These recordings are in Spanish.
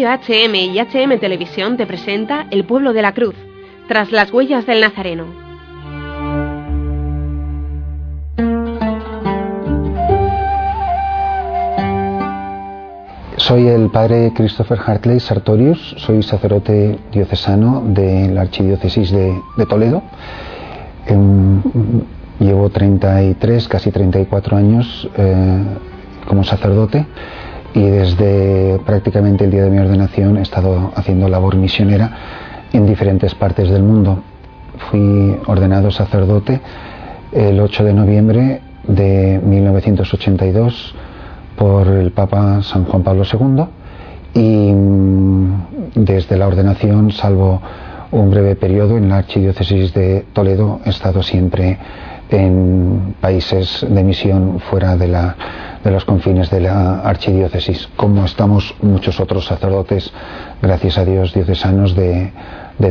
Radio HM y HM Televisión te presenta El pueblo de la cruz, tras las huellas del Nazareno. Soy el padre Christopher Hartley Sartorius, soy sacerdote diocesano de la Archidiócesis de, Toledo. Em, llevo 33, casi 34 años eh, como sacerdote y desde prácticamente el día de mi ordenación he estado haciendo labor misionera en diferentes partes del mundo. Fui ordenado sacerdote el 8 de noviembre de 1982 por el Papa San Juan Pablo II y mm, desde la ordenación, salvo un breve periodo en la Archidiócesis de Toledo, he estado siempre en países de misión fuera de, la, de los confines de la archidiócesis, como estamos muchos otros sacerdotes, gracias a Dios, diocesanos de,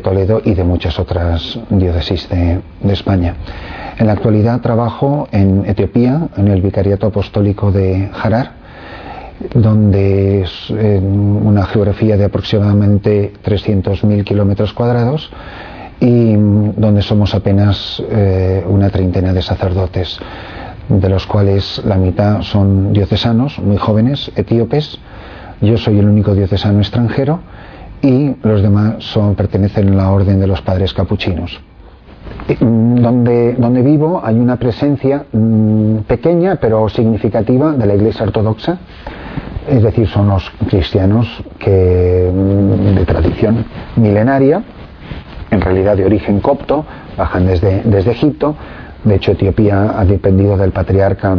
Toledo y de muchas otras diócesis de, de, España. En la actualidad trabajo en Etiopía, en el Vicariato Apostólico de Harar, donde es una geografía de aproximadamente 300.000 kilómetros cuadrados y donde somos apenas eh, una treintena de sacerdotes, de los cuales la mitad son diocesanos, muy jóvenes, etíopes. Yo soy el único diocesano extranjero y los demás pertenecen a la orden de los padres capuchinos. Donde, donde vivo hay una presencia mm, pequeña pero significativa de la Iglesia Ortodoxa es decir, son los cristianos que, mm, de tradición milenaria, en realidad de origen copto, bajan desde, desde Egipto. De hecho, Etiopía ha dependido del patriarca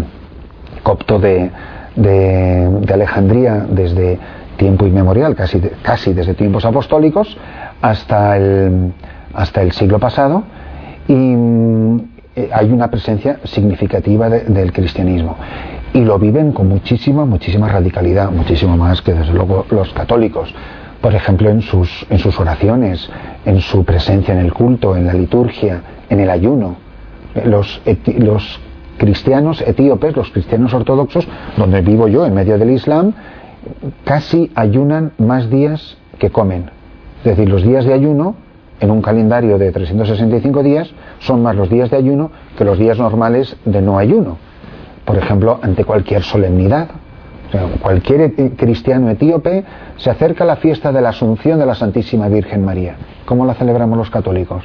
copto de, Alejandría desde tiempo inmemorial, casi, casi desde tiempos apostólicos hasta el, hasta el siglo pasado. Y mm, hay una presencia significativa del cristianismo y lo viven con muchísima, muchísima radicalidad, muchísimo más que desde luego los católicos. Por ejemplo, en sus, en sus oraciones, en su presencia en el culto, en la liturgia, en el ayuno. Los, los cristianos etíopes, los cristianos ortodoxos, donde vivo yo, en medio del Islam, casi ayunan más días que comen. Es decir, los días de ayuno en un calendario de 365 días son más los días de ayuno que los días normales de no ayuno por ejemplo, ante cualquier solemnidad. Cualquier cristiano etíope se acerca a la fiesta de la Asunción de la Santísima Virgen María. ¿Cómo la celebramos los católicos?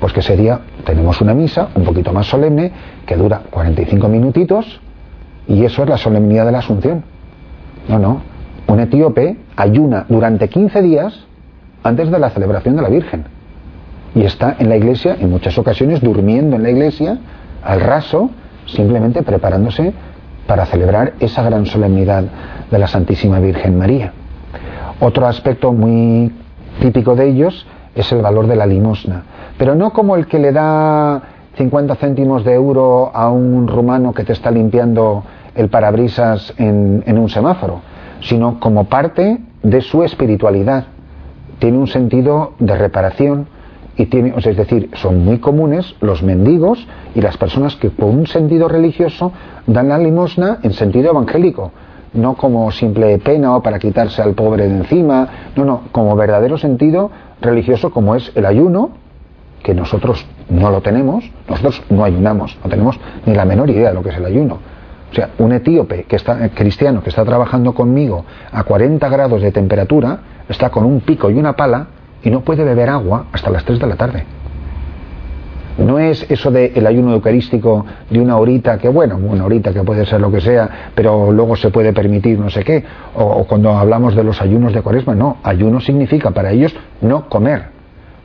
Pues que ese día tenemos una misa un poquito más solemne que dura 45 minutitos y eso es la solemnidad de la Asunción. No, no. Un etíope ayuna durante 15 días antes de la celebración de la Virgen y está en la iglesia en muchas ocasiones durmiendo en la iglesia al raso simplemente preparándose para celebrar esa gran solemnidad de la Santísima Virgen María. Otro aspecto muy típico de ellos es el valor de la limosna, pero no como el que le da 50 céntimos de euro a un rumano que te está limpiando el parabrisas en, en un semáforo, sino como parte de su espiritualidad. Tiene un sentido de reparación, y tiene, es decir, son muy comunes los mendigos y las personas que por un sentido religioso dan la limosna en sentido evangélico, no como simple pena o para quitarse al pobre de encima, no, no, como verdadero sentido religioso como es el ayuno, que nosotros no lo tenemos, nosotros no ayunamos, no tenemos ni la menor idea de lo que es el ayuno. O sea, un etíope que está, cristiano que está trabajando conmigo a 40 grados de temperatura, está con un pico y una pala y no puede beber agua hasta las 3 de la tarde. No es eso del ayuno eucarístico de una horita, que bueno, una horita que puede ser lo que sea, pero luego se puede permitir no sé qué. O, cuando hablamos de los ayunos de cuaresma, no, ayuno significa para ellos no comer.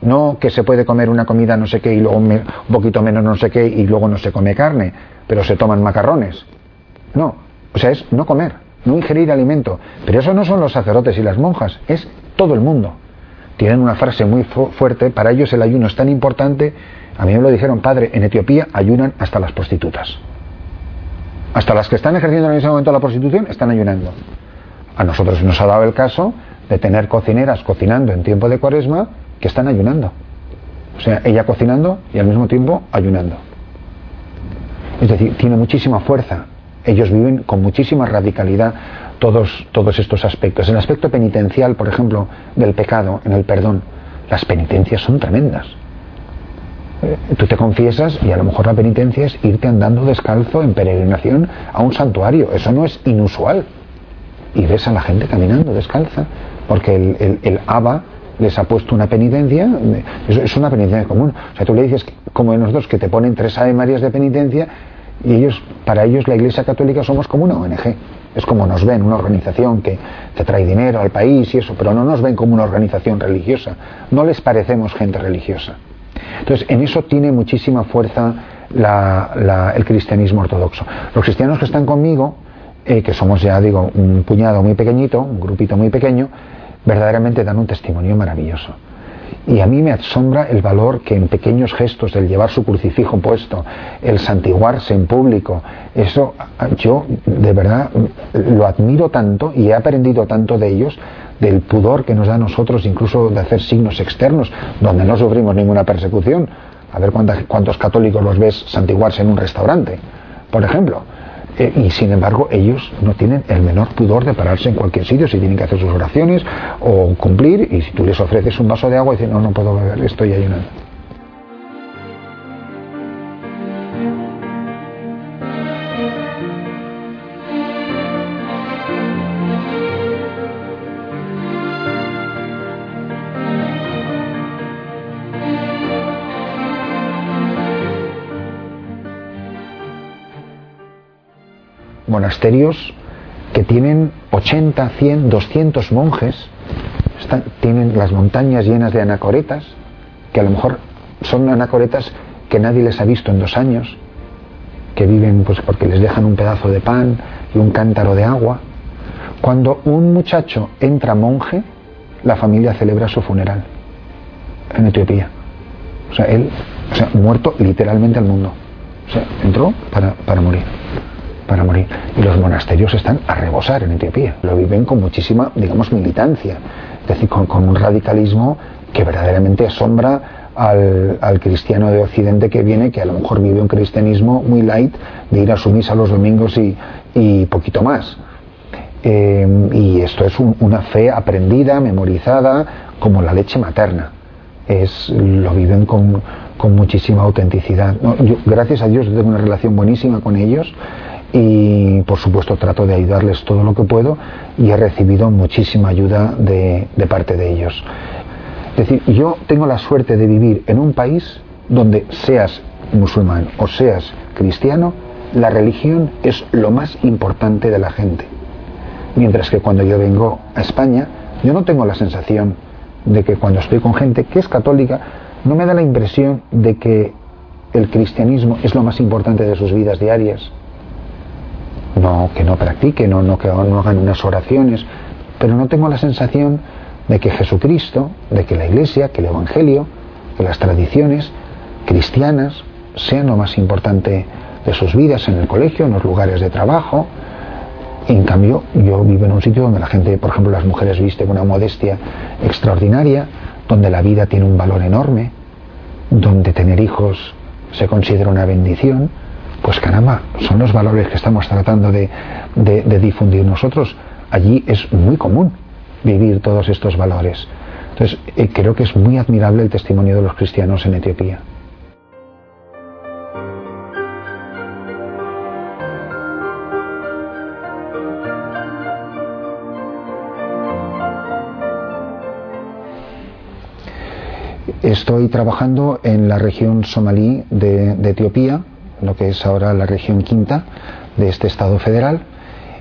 No que se puede comer una comida no sé qué y luego un poquito menos no sé qué y luego no se come carne, pero se toman macarrones. No, o sea, es no comer, no ingerir alimento. Pero eso no son los sacerdotes y las monjas, es todo el mundo tienen una frase muy fuerte, para ellos el ayuno es tan importante, a mí me lo dijeron, padre, en Etiopía ayunan hasta las prostitutas. Hasta las que están ejerciendo en ese momento la prostitución están ayunando. A nosotros nos ha dado el caso de tener cocineras cocinando en tiempo de cuaresma que están ayunando. O sea, ella cocinando y al mismo tiempo ayunando. Es decir, tiene muchísima fuerza Ellos viven con muchísima radicalidad todos, todos estos aspectos. En el aspecto penitencial, por ejemplo, del pecado, en el perdón, las penitencias son tremendas. Eh, tú te confiesas y a lo mejor la penitencia es irte andando descalzo en peregrinación a un santuario. Eso no es inusual. Y ves a la gente caminando descalza, porque el, el, el Abba les ha puesto una penitencia, es, una penitencia común. O sea, tú le dices, como nosotros, que te ponen tres Ave Marías de penitencia, y ellos, para ellos la Iglesia Católica somos como una ONG. Es como nos ven, una organización que, te trae dinero al país y eso, pero no nos ven como una organización religiosa. No les parecemos gente religiosa. Entonces, en eso tiene muchísima fuerza el cristianismo ortodoxo. Los cristianos que están conmigo, eh, que somos ya, digo, un puñado muy pequeñito, un grupito muy pequeño, verdaderamente dan un testimonio maravilloso. Y a mí me asombra el valor que en pequeños gestos, el llevar su crucifijo puesto, el santiguarse en público, eso yo de verdad lo admiro tanto y he aprendido tanto de ellos, del pudor que nos da a nosotros incluso de hacer signos externos, donde no sufrimos ninguna persecución. A ver cuántos católicos los ves santiguarse en un restaurante, por ejemplo. Y sin embargo ellos no tienen el menor pudor de pararse en cualquier sitio si tienen que hacer sus oraciones o cumplir y si tú les ofreces un vaso de agua dicen no, no puedo beber, estoy ayunando. Monasterios que tienen 80, 100, 200 monjes, tienen las montañas llenas de anacoretas, que a lo mejor son anacoretas que nadie les ha visto en dos años, que viven pues porque les dejan un pedazo de pan y un cántaro de agua. Cuando un muchacho entra monje, la familia celebra su funeral en Etiopía. O sea, él, muerto literalmente al mundo. O sea, entró para, para morir para morir. Y los monasterios están a rebosar en Etiopía. Lo viven con muchísima, digamos, militancia. Es decir, con, un radicalismo que verdaderamente asombra al, cristiano de Occidente que viene, que a lo mejor vive un cristianismo muy light, de ir a su misa los domingos y, poquito más. Eh, y esto es una fe aprendida, memorizada, como la leche materna. Es, lo viven con, muchísima autenticidad. gracias a Dios tengo una relación buenísima con ellos y por supuesto trato de ayudarles todo lo que puedo y he recibido muchísima ayuda de, parte de ellos. Es decir, yo tengo la suerte de vivir en un país donde seas musulmán o seas cristiano, la religión es lo más importante de la gente. Mientras que cuando yo vengo a España, yo no tengo la sensación de que cuando estoy con gente que es católica, no me da la impresión de que el cristianismo es lo más importante de sus vidas diarias no que no practiquen o no que no hagan unas oraciones, pero no tengo la sensación de que Jesucristo, de que la Iglesia, que el Evangelio, que las tradiciones cristianas sean lo más importante de sus vidas en el colegio, en los lugares de trabajo. En cambio, yo vivo en un sitio donde la gente, por ejemplo, las mujeres visten una modestia extraordinaria, donde la vida tiene un valor enorme, donde tener hijos se considera una bendición, pues caramba, son los valores que estamos tratando de, difundir nosotros. Allí es muy común vivir todos estos valores. Entonces, eh, creo que es muy admirable el testimonio de los cristianos en Etiopía. Estoy trabajando en la región somalí de Etiopía, lo que es ahora la región quinta de este Estado federal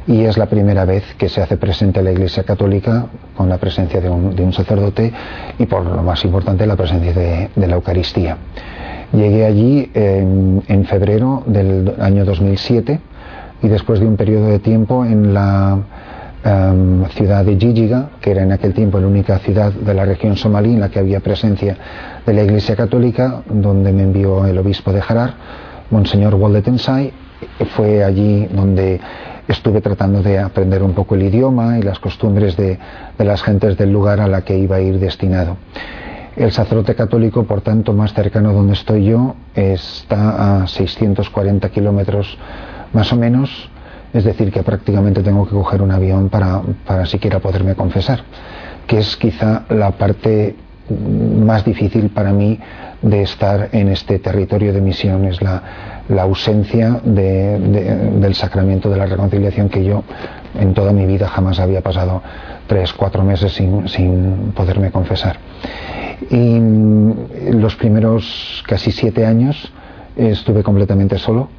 y es la primera vez que se hace presente la Iglesia Católica con la presencia de un, sacerdote y por lo más importante la presencia de, la Eucaristía. Llegué allí en, febrero del año 2007 y después de un periodo de tiempo en la em, ciudad de Jijiga, que era en aquel tiempo la única ciudad de la región somalí en la que había presencia de la Iglesia Católica, donde me envió el obispo de Harar, Monseñor Tensai, fue allí donde estuve tratando de aprender un poco el idioma y las costumbres de, las gentes del lugar a la que iba a ir destinado. El sacerdote católico, por tanto, más cercano donde estoy yo, está a 640 kilómetros más o menos es decir, que prácticamente tengo que coger un avión para, para siquiera poderme confesar, que es quizá la parte más difícil para mí de estar en este territorio de misión, es la, la ausencia del sacramento de la reconciliación que yo en toda mi vida jamás había pasado tres, cuatro meses sin, sin poderme confesar. Y los primeros casi siete años estuve completamente solo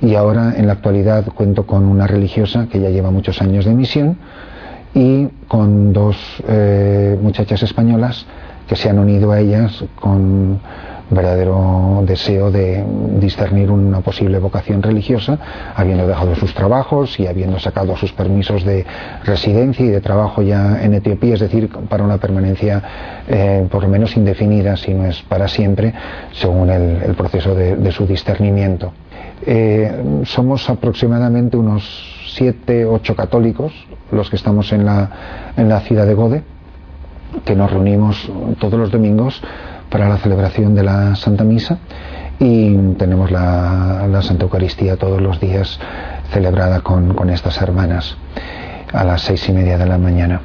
y ahora en la actualidad cuento con una religiosa que ya lleva muchos años de misión y con dos eh, muchachas españolas que se han unido a ellas con verdadero deseo de discernir una posible vocación religiosa, habiendo dejado sus trabajos y habiendo sacado sus permisos de residencia y de trabajo ya en Etiopía, es decir, para una permanencia eh, por lo menos indefinida, si no es para siempre, según el, proceso de, su discernimiento. Eh, somos aproximadamente unos siete, ocho católicos los que estamos en la, en la ciudad de Gode, que nos reunimos todos los domingos para la celebración de la Santa Misa y tenemos la, Santa Eucaristía todos los días celebrada con, estas hermanas a las seis y media de la mañana.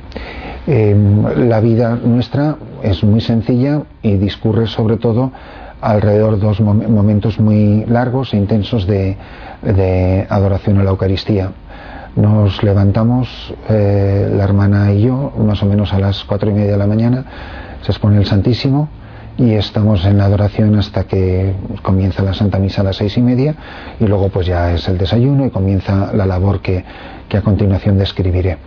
Em, la vida nuestra es muy sencilla y discurre sobre todo alrededor de dos momentos muy largos e intensos de, adoración a la Eucaristía. Nos levantamos, eh, la hermana y yo, más o menos a las cuatro y media de la mañana, se expone el Santísimo, y estamos en la adoración hasta que comienza la Santa Misa a las seis y media y luego pues ya es el desayuno y comienza la labor que, a continuación describiré.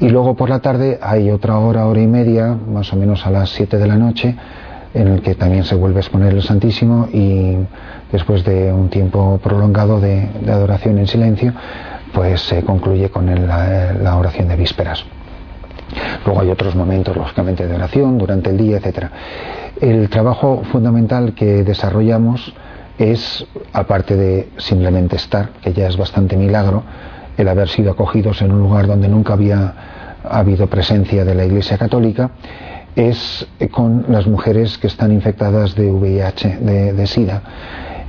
Y luego por la tarde hay otra hora, hora y media, más o menos a las siete de la noche, en el que también se vuelve a exponer el Santísimo y después de un tiempo prolongado de, adoración en silencio, pues se concluye con la oración de vísperas. Luego hay otros momentos, lógicamente, de oración durante el día, etcétera. El trabajo fundamental que desarrollamos es, aparte de simplemente estar, que ya es bastante milagro, el haber sido acogidos en un lugar donde nunca había habido presencia de la Iglesia Católica, es con las mujeres que están infectadas de VIH, de, SIDA.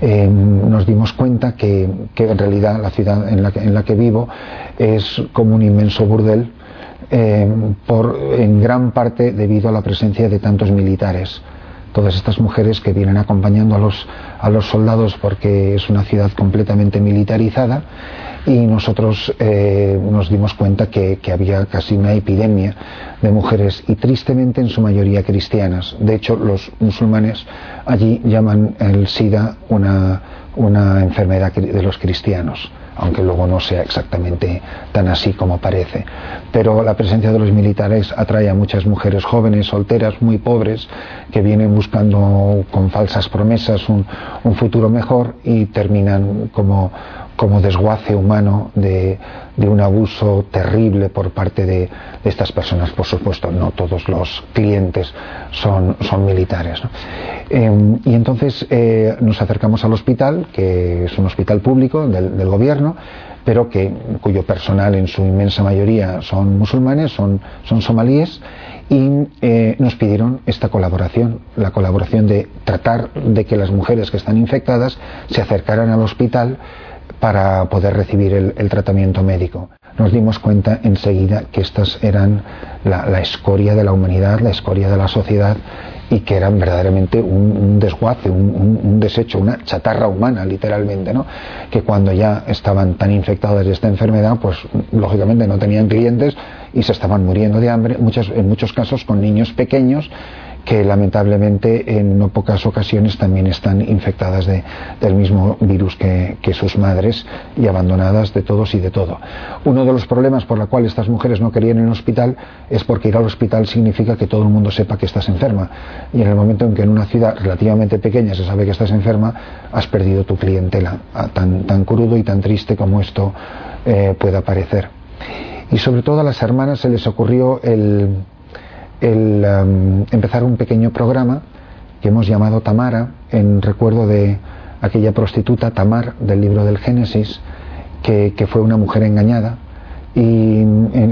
Em, nos dimos cuenta que, en realidad la ciudad en la, en la que vivo es como un inmenso burdel eh, por, en gran parte debido a la presencia de tantos militares. Todas estas mujeres que vienen acompañando a los, a los soldados porque es una ciudad completamente militarizada y nosotros eh, nos dimos cuenta que, que, había casi una epidemia de mujeres y tristemente en su mayoría cristianas. De hecho, los musulmanes allí llaman el SIDA una, una enfermedad de los cristianos aunque luego no sea exactamente tan así como parece. Pero la presencia de los militares atrae a muchas mujeres jóvenes, solteras, muy pobres, que vienen buscando con falsas promesas un, futuro mejor y terminan como, como desguace humano de, un abuso terrible por parte de, estas personas. Por supuesto, no todos los clientes son, militares. Em, y entonces eh, nos acercamos al hospital, que es un hospital público del, gobierno, pero que, cuyo personal en su inmensa mayoría son musulmanes, son, son somalíes, y eh, nos pidieron esta colaboración, la colaboración de tratar de que las mujeres que están infectadas se acercaran al hospital para poder recibir el, tratamiento médico. Nos dimos cuenta enseguida que estas eran la, escoria de la humanidad, la escoria de la sociedad y que eran verdaderamente un, desguace, un, desecho, una chatarra humana, literalmente, ¿no? Que cuando ya estaban tan infectadas de esta enfermedad, pues lógicamente no tenían clientes y se estaban muriendo de hambre, muchas, en muchos casos con niños pequeños que lamentablemente en no pocas ocasiones también están infectadas de, del mismo virus que, sus madres y abandonadas de todos y de todo. Uno de los problemas por los cuales estas mujeres no querían ir al hospital es porque ir al hospital significa que todo el mundo sepa que estás enferma y en el momento en que en una ciudad relativamente pequeña se sabe que estás enferma, has perdido tu clientela, tan, tan crudo y tan triste como esto eh, pueda parecer. Y sobre todo a las hermanas se les ocurrió el, el empezar un pequeño programa que hemos llamado Tamara en recuerdo de aquella prostituta Tamar del libro del Génesis que, fue una mujer engañada y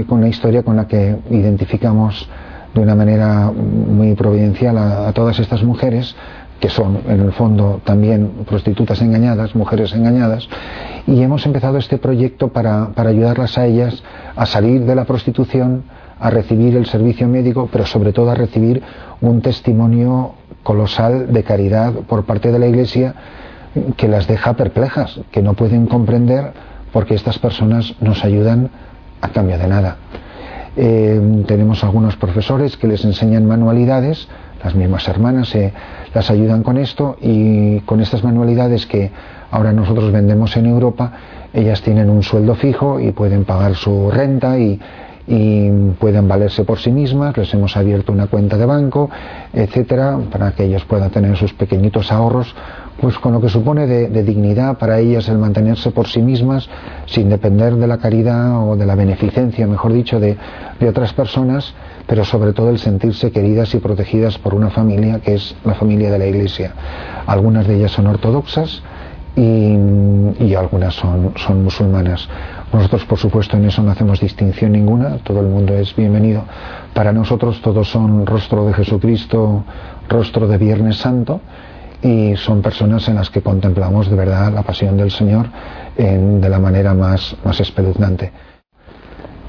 con una historia con la que identificamos de una manera muy providencial a, todas estas mujeres que son en el fondo también prostitutas engañadas, mujeres engañadas, y hemos empezado este proyecto para, para ayudarlas a ellas a salir de la prostitución, a recibir el servicio médico, pero sobre todo a recibir un testimonio colosal de caridad por parte de la Iglesia que las deja perplejas, que no pueden comprender porque estas personas nos ayudan a cambio de nada. Eh, tenemos algunos profesores que les enseñan manualidades, las mismas hermanas se las ayudan con esto y con estas manualidades que ahora nosotros vendemos en Europa, ellas tienen un sueldo fijo y pueden pagar su renta y, pueden valerse por sí mismas, les hemos abierto una cuenta de banco, etcétera, para que ellos puedan tener sus pequeñitos ahorros pues con lo que supone de, dignidad para ellas el mantenerse por sí mismas sin depender de la caridad o de la beneficencia, mejor dicho, de, otras personas, pero sobre todo el sentirse queridas y protegidas por una familia que es la familia de la Iglesia. Algunas de ellas son ortodoxas y, algunas son, son musulmanas. Nosotros, por supuesto, en eso no hacemos distinción ninguna, todo el mundo es bienvenido. Para nosotros todos son rostro de Jesucristo, rostro de Viernes Santo y son personas en las que contemplamos de verdad la pasión del Señor de la manera más, más espeluznante.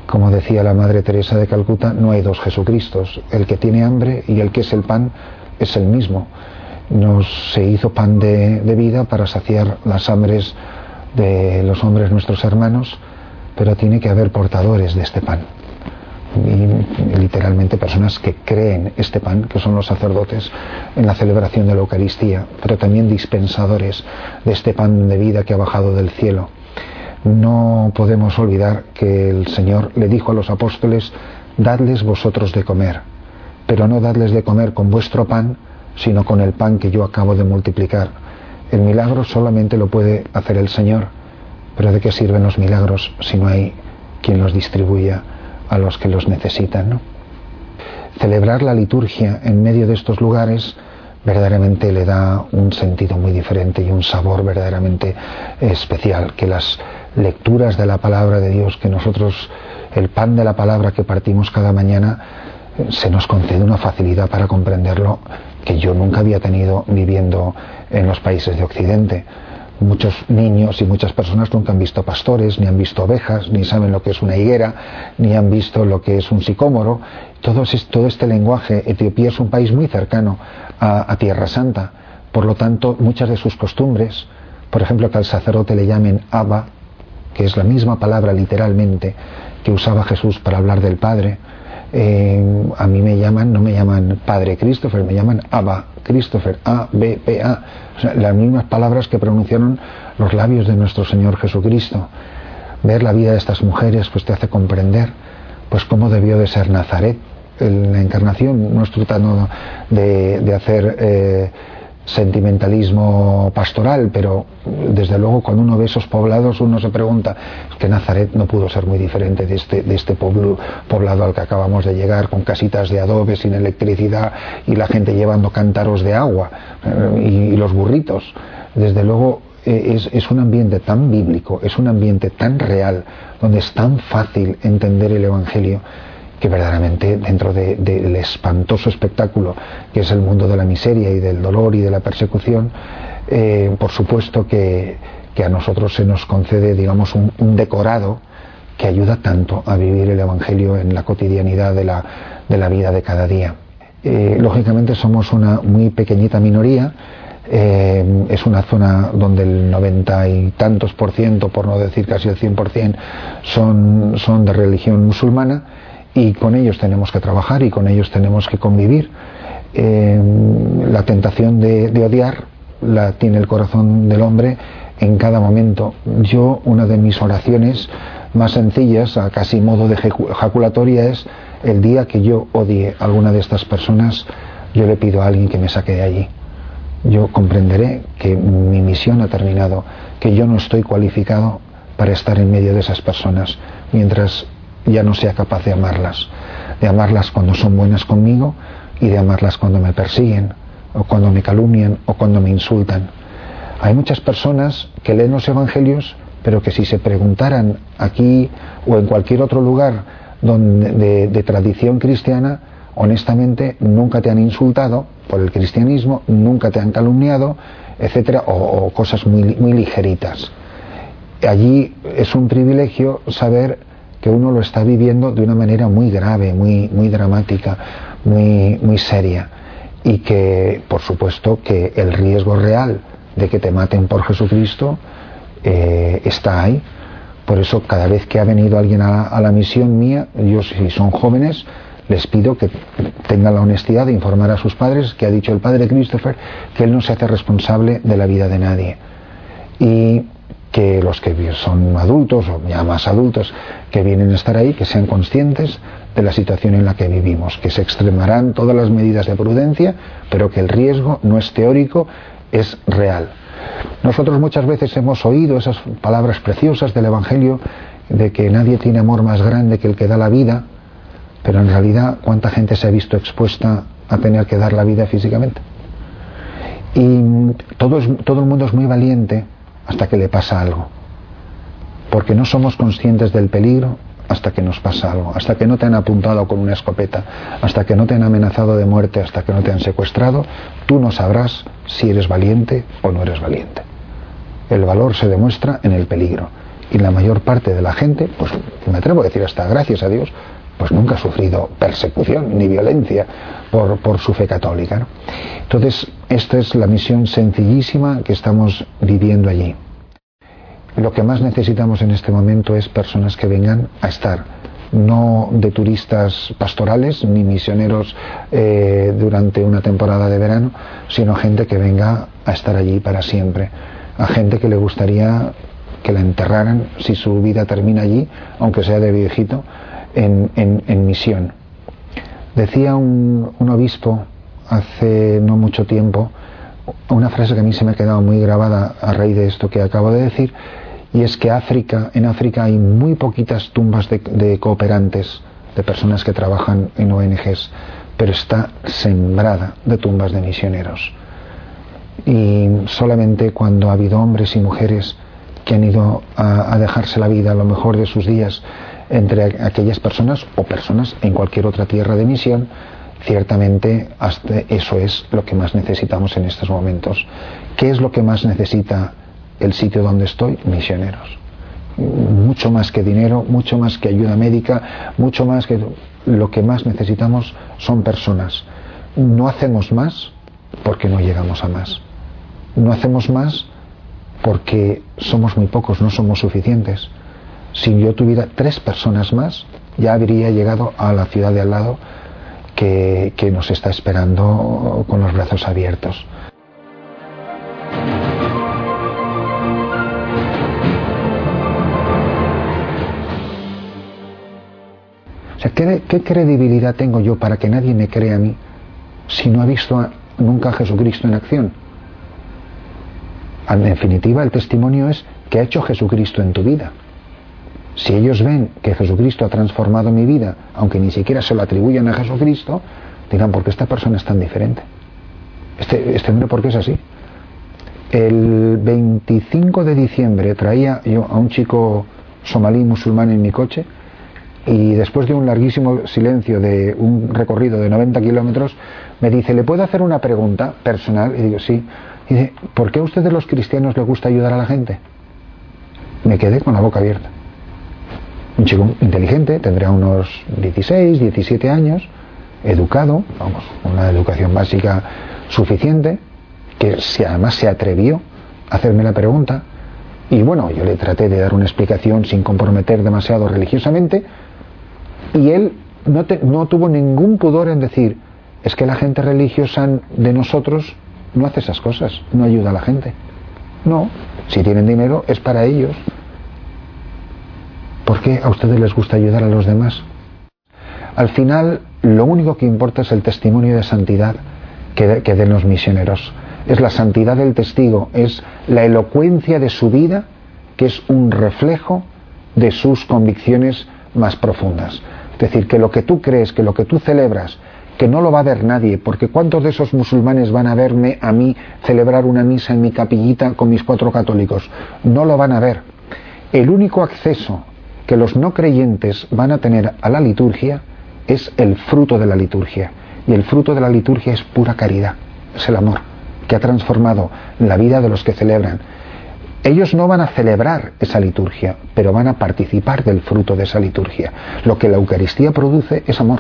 Como decía la Madre Teresa de Calcuta, no hay dos Jesucristos. El que tiene hambre y el que es el pan es el mismo. Nos se hizo pan de, de vida para saciar las hambres de los hombres nuestros hermanos, pero tiene que haber portadores de este pan y literalmente personas que creen este pan, que son los sacerdotes, en la celebración de la Eucaristía, pero también dispensadores de este pan de vida que ha bajado del cielo. No podemos olvidar que el Señor le dijo a los apóstoles, dadles vosotros de comer, pero no dadles de comer con vuestro pan, sino con el pan que yo acabo de multiplicar. El milagro solamente lo puede hacer el Señor, pero ¿de qué sirven los milagros si no hay quien los distribuya? a los que los necesitan. Celebrar la liturgia en medio de estos lugares verdaderamente le da un sentido muy diferente y un sabor verdaderamente especial, que las lecturas de la palabra de Dios, que nosotros, el pan de la palabra que partimos cada mañana, se nos concede una facilidad para comprenderlo que yo nunca había tenido viviendo en los países de Occidente Muchos niños y muchas personas nunca han visto pastores, ni han visto ovejas, ni saben lo que es una higuera, ni han visto lo que es un sicómoro. Todo, todo este lenguaje, Etiopía es un país muy cercano a, Tierra Santa. Por lo tanto, muchas de sus costumbres, por ejemplo, que al sacerdote le llamen Abba, que es la misma palabra literalmente que usaba Jesús para hablar del Padre, a mí me llaman, no me llaman Padre Christopher, me llaman Abba Christopher, A, B, P, A. las mismas palabras que pronunciaron los labios de nuestro Señor Jesucristo. Ver la vida de estas mujeres pues te hace comprender pues cómo debió de ser Nazaret. En la encarnación no estoy tratando de, de hacer eh, sentimentalismo pastoral, pero desde luego cuando uno ve esos poblados uno se pregunta que Nazaret no pudo ser muy diferente de este, de este poblado al que acabamos de llegar, con casitas de adobe, sin electricidad y la gente llevando cántaros de agua eh, y, los burritos. Desde luego es, es, un ambiente tan bíblico, es un ambiente tan real, donde es tan fácil entender el Evangelio que verdaderamente dentro del espantoso espectáculo que es el mundo de la miseria y del dolor y de la persecución, eh, por supuesto que, a nosotros se nos concede, digamos, un, decorado que ayuda tanto a vivir el Evangelio en la cotidianidad de la, de la vida de cada día. Eh, lógicamente somos una muy pequeñita minoría, eh, es una zona donde el noventa y tantos por ciento, por no decir casi el cien por cien, son, son de religión musulmana y con ellos tenemos que trabajar y con ellos tenemos que convivir. Eh, la tentación de, odiar la tiene el corazón del hombre en cada momento. Yo, una de mis oraciones más sencillas, a casi modo de ejaculatoria, es el día que yo odie a alguna de estas personas, yo le pido a alguien que me saque de allí. Yo comprenderé que mi misión ha terminado, que yo no estoy cualificado para estar en medio de esas personas, mientras ya no sea capaz de amarlas, de amarlas cuando son buenas conmigo y de amarlas cuando me persiguen, o cuando me calumnian, o cuando me insultan. Hay muchas personas que leen los evangelios, pero que si se preguntaran aquí o en cualquier otro lugar donde, de, tradición cristiana, honestamente nunca te han insultado, por el cristianismo, nunca te han calumniado, etcétera, o, cosas muy, muy ligeritas. Allí es un privilegio saber que uno lo está viviendo de una manera muy grave, muy, muy dramática, muy, muy seria. Y que, por supuesto, que el riesgo real de que te maten por Jesucristo eh, está ahí. Por eso, cada vez que ha venido alguien a la, misión mía, yo, si son jóvenes, les pido que tengan la honestidad de informar a sus padres que ha dicho el padre Christopher que él no se hace responsable de la vida de nadie. Y que los que son adultos o ya más adultos que vienen a estar ahí, que sean conscientes de la situación en la que vivimos, que se extremarán todas las medidas de prudencia, pero que el riesgo no es teórico, es real. Nosotros muchas veces hemos oído esas palabras preciosas del Evangelio de que nadie tiene amor más grande que el que da la vida, pero en realidad cuánta gente se ha visto expuesta a tener que dar la vida físicamente. Y todo, todo el mundo es muy valiente hasta que le pasa algo. Porque no somos conscientes del peligro hasta que nos pasa algo, hasta que no te han apuntado con una escopeta, hasta que no te han amenazado de muerte, hasta que no te han secuestrado, tú no sabrás si eres valiente o no eres valiente. El valor se demuestra en el peligro. Y la mayor parte de la gente, pues me atrevo a decir hasta gracias a Dios, pues nunca ha sufrido persecución ni violencia por, por su fe católica. Entonces, esta es la misión sencillísima que estamos viviendo allí. Lo que más necesitamos en este momento es personas que vengan a estar, no de turistas pastorales ni misioneros eh, durante una temporada de verano, sino gente que venga a estar allí para siempre, a gente que le gustaría que la enterraran si su vida termina allí, aunque sea de viejito, en, misión. Decía un, obispo hace no mucho tiempo una frase que a mí se me ha quedado muy grabada a raíz de esto que acabo de decir, y es que África, en África hay muy poquitas tumbas de, de cooperantes, de personas que trabajan en ONGs, pero está sembrada de tumbas de misioneros. Y solamente cuando ha habido hombres y mujeres que han ido a, a dejarse la vida a lo mejor de sus días entre aquellas personas o personas en cualquier otra tierra de misión, ciertamente eso es lo que más necesitamos en estos momentos. ¿Qué es lo que más necesita el sitio donde estoy? Misioneros. Mucho más que dinero, mucho más que ayuda médica, mucho más que... Lo que más necesitamos son personas. No hacemos más porque no llegamos a más. No hacemos más porque somos muy pocos, no somos suficientes si yo tuviera tres personas más, ya habría llegado a la ciudad de al lado que, nos está esperando con los brazos abiertos. O sea, ¿qué, ¿qué, credibilidad tengo yo para que nadie me crea a mí si no ha visto nunca a Jesucristo en acción? En definitiva, el testimonio es que ha hecho Jesucristo en tu vida. Si ellos ven que Jesucristo ha transformado mi vida, aunque ni siquiera se lo atribuyan a Jesucristo, dirán, ¿por qué esta persona es tan diferente? Este, este hombre, ¿por qué es así? El 25 de diciembre traía yo a un chico somalí musulmán en mi coche y después de un larguísimo silencio de un recorrido de 90 kilómetros, me dice, ¿le puedo hacer una pregunta personal? Y digo, sí. Y dice, ¿por qué a ustedes los cristianos les gusta ayudar a la gente? Me quedé con la boca abierta un chico inteligente, tendría unos 16, 17 años, educado, vamos, una educación básica suficiente, que si además se atrevió a hacerme la pregunta, y bueno, yo le traté de dar una explicación sin comprometer demasiado religiosamente, y él no, no tuvo ningún pudor en decir, es que la gente religiosa de nosotros no hace esas cosas, no ayuda a la gente. No, si tienen dinero es para ellos, ¿Por qué a ustedes les gusta ayudar a los demás? Al final, lo único que importa es el testimonio de santidad que, den los misioneros. Es la santidad del testigo, es la elocuencia de su vida, que es un reflejo de sus convicciones más profundas. Es decir, que lo que tú crees, que lo que tú celebras, que no lo va a ver nadie, porque ¿cuántos de esos musulmanes van a verme a mí celebrar una misa en mi capillita con mis cuatro católicos? No lo van a ver. El único acceso que los no creyentes van a tener a la liturgia es el fruto de la liturgia. Y el fruto de la liturgia es pura caridad, es el amor, que ha transformado la vida de los que celebran. Ellos no van a celebrar esa liturgia, pero van a participar del fruto de esa liturgia. Lo que la Eucaristía produce es amor.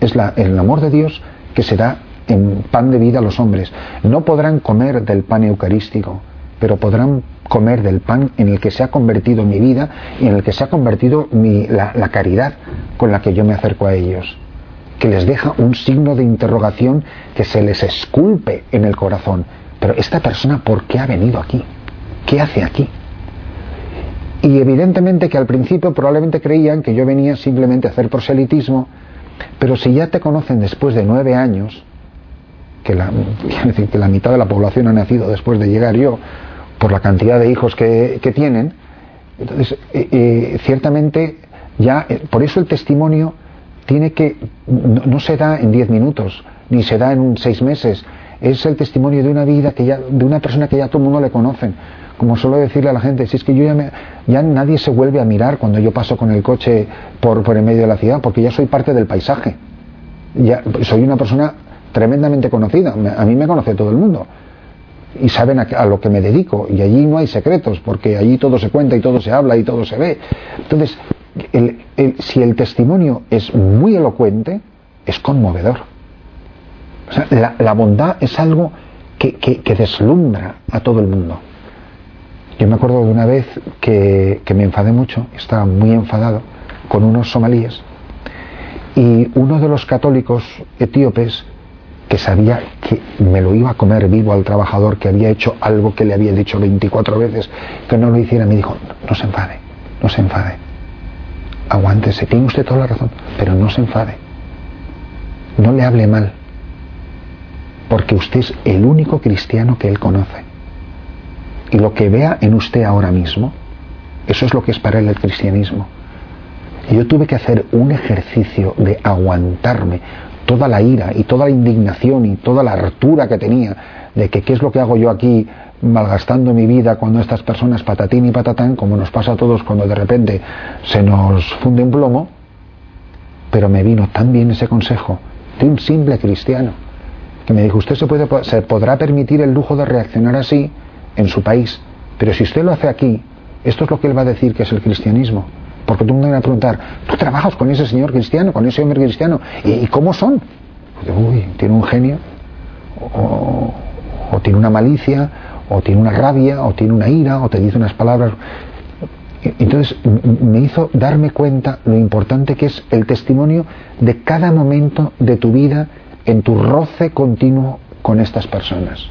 Es el amor de Dios que se da en pan de vida a los hombres. No podrán comer del pan eucarístico, pero podrán comer del pan en el que se ha convertido mi vida y en el que se ha convertido la, caridad con la que yo me acerco a ellos, que les deja un signo de interrogación que se les esculpe en el corazón. Pero esta persona, ¿por qué ha venido aquí? ¿Qué hace aquí? Y evidentemente que al principio probablemente creían que yo venía simplemente a hacer proselitismo, pero si ya te conocen después de nueve años, que la, decir, que la mitad de la población ha nacido después de llegar yo, por la cantidad de hijos que, tienen. Entonces, eh, eh, ciertamente, ya, eh, por eso el testimonio tiene que, no, se da en diez minutos, ni se da en seis meses, es el testimonio de una vida que ya, de una persona que ya todo el mundo le conocen. Como suelo decirle a la gente, si es que yo ya, ya nadie se vuelve a mirar cuando yo paso con el coche por, por el medio de la ciudad, porque ya soy parte del paisaje. Ya, soy una persona tremendamente conocida, a mí me conoce todo el mundo y saben a, lo que me dedico y allí no hay secretos porque allí todo se cuenta y todo se habla y todo se ve. Entonces, si el testimonio es muy elocuente, es conmovedor. la, bondad es algo que, deslumbra a todo el mundo. Yo me acuerdo de una vez que, que me enfadé mucho, estaba muy enfadado con unos somalíes y uno de los católicos etíopes sabía que me lo iba a comer vivo al trabajador que había hecho algo que le había dicho 24 veces que no lo hiciera, me dijo, no, se enfade, no se enfade. Aguántese, tiene usted toda la razón, pero no se enfade. No le hable mal, porque usted es el único cristiano que él conoce. Y lo que vea en usted ahora mismo, eso es lo que es para él el cristianismo. Yo tuve que hacer un ejercicio de aguantarme toda la ira y toda la indignación y toda la hartura que tenía de que qué es lo que hago yo aquí malgastando mi vida cuando estas personas patatín y patatán, como nos pasa a todos cuando de repente se nos funde un plomo, pero me vino tan bien ese consejo de un simple cristiano que me dijo, usted se, puede, se podrá permitir el lujo de reaccionar así en su país, pero si usted lo hace aquí, esto es lo que él va a decir que es el cristianismo. Porque tú me vas a preguntar, ¿tú trabajas con ese señor cristiano, con ese hombre cristiano? ¿Y, cómo son? uy, tiene un genio, o, tiene una malicia, o tiene una rabia, o tiene una ira, o te dice unas palabras. Entonces me hizo darme cuenta lo importante que es el testimonio de cada momento de tu vida en tu roce continuo con estas personas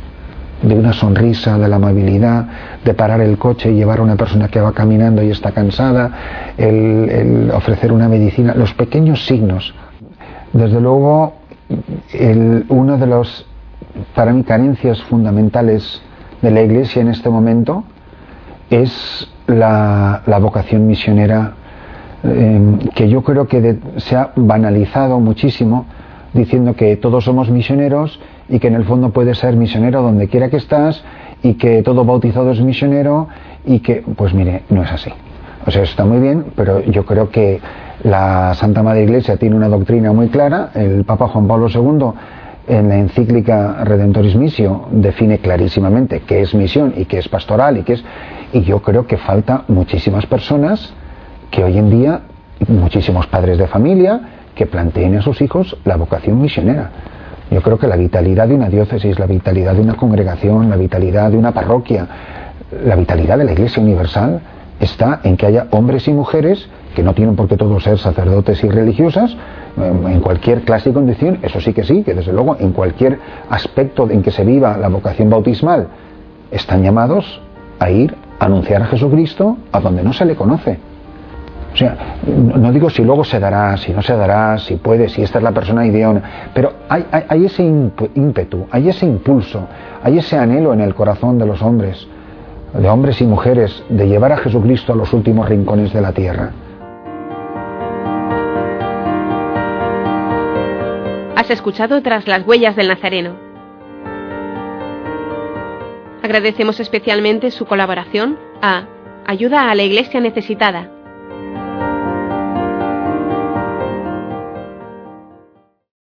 de una sonrisa, de la amabilidad, de parar el coche y llevar a una persona que va caminando y está cansada, el, ofrecer una medicina, los pequeños signos. Desde luego, uno de los, para mí, carencias fundamentales de la Iglesia en este momento es la, vocación misionera, eh, que yo creo que se ha banalizado muchísimo, diciendo que todos somos misioneros y que en el fondo puedes ser misionero donde quiera que estás y que todo bautizado es misionero y que, pues mire, no es así. O sea, está muy bien, pero yo creo que la Santa Madre Iglesia tiene una doctrina muy clara. El Papa Juan Pablo II en la encíclica Redentoris Missio define clarísimamente qué es misión y qué es pastoral y qué es y yo creo que falta muchísimas personas que hoy en día muchísimos padres de familia que planteen a sus hijos la vocación misionera. Yo creo que la vitalidad de una diócesis, la vitalidad de una congregación, la vitalidad de una parroquia, la vitalidad de la Iglesia Universal está en que haya hombres y mujeres que no tienen por qué todos ser sacerdotes y religiosas, en cualquier clase y condición, eso sí que sí, que desde luego en cualquier aspecto en que se viva la vocación bautismal, están llamados a ir a anunciar a Jesucristo a donde no se le conoce. O sea, no digo si luego se dará, si no se dará, si puede, si esta es la persona ideal, pero hay, ese ímpetu, hay ese impulso, hay ese anhelo en el corazón de los hombres, de hombres y mujeres, de llevar a Jesucristo a los últimos rincones de la tierra. Has escuchado tras las huellas del Nazareno. Agradecemos especialmente su colaboración a Ayuda a la Iglesia Necesitada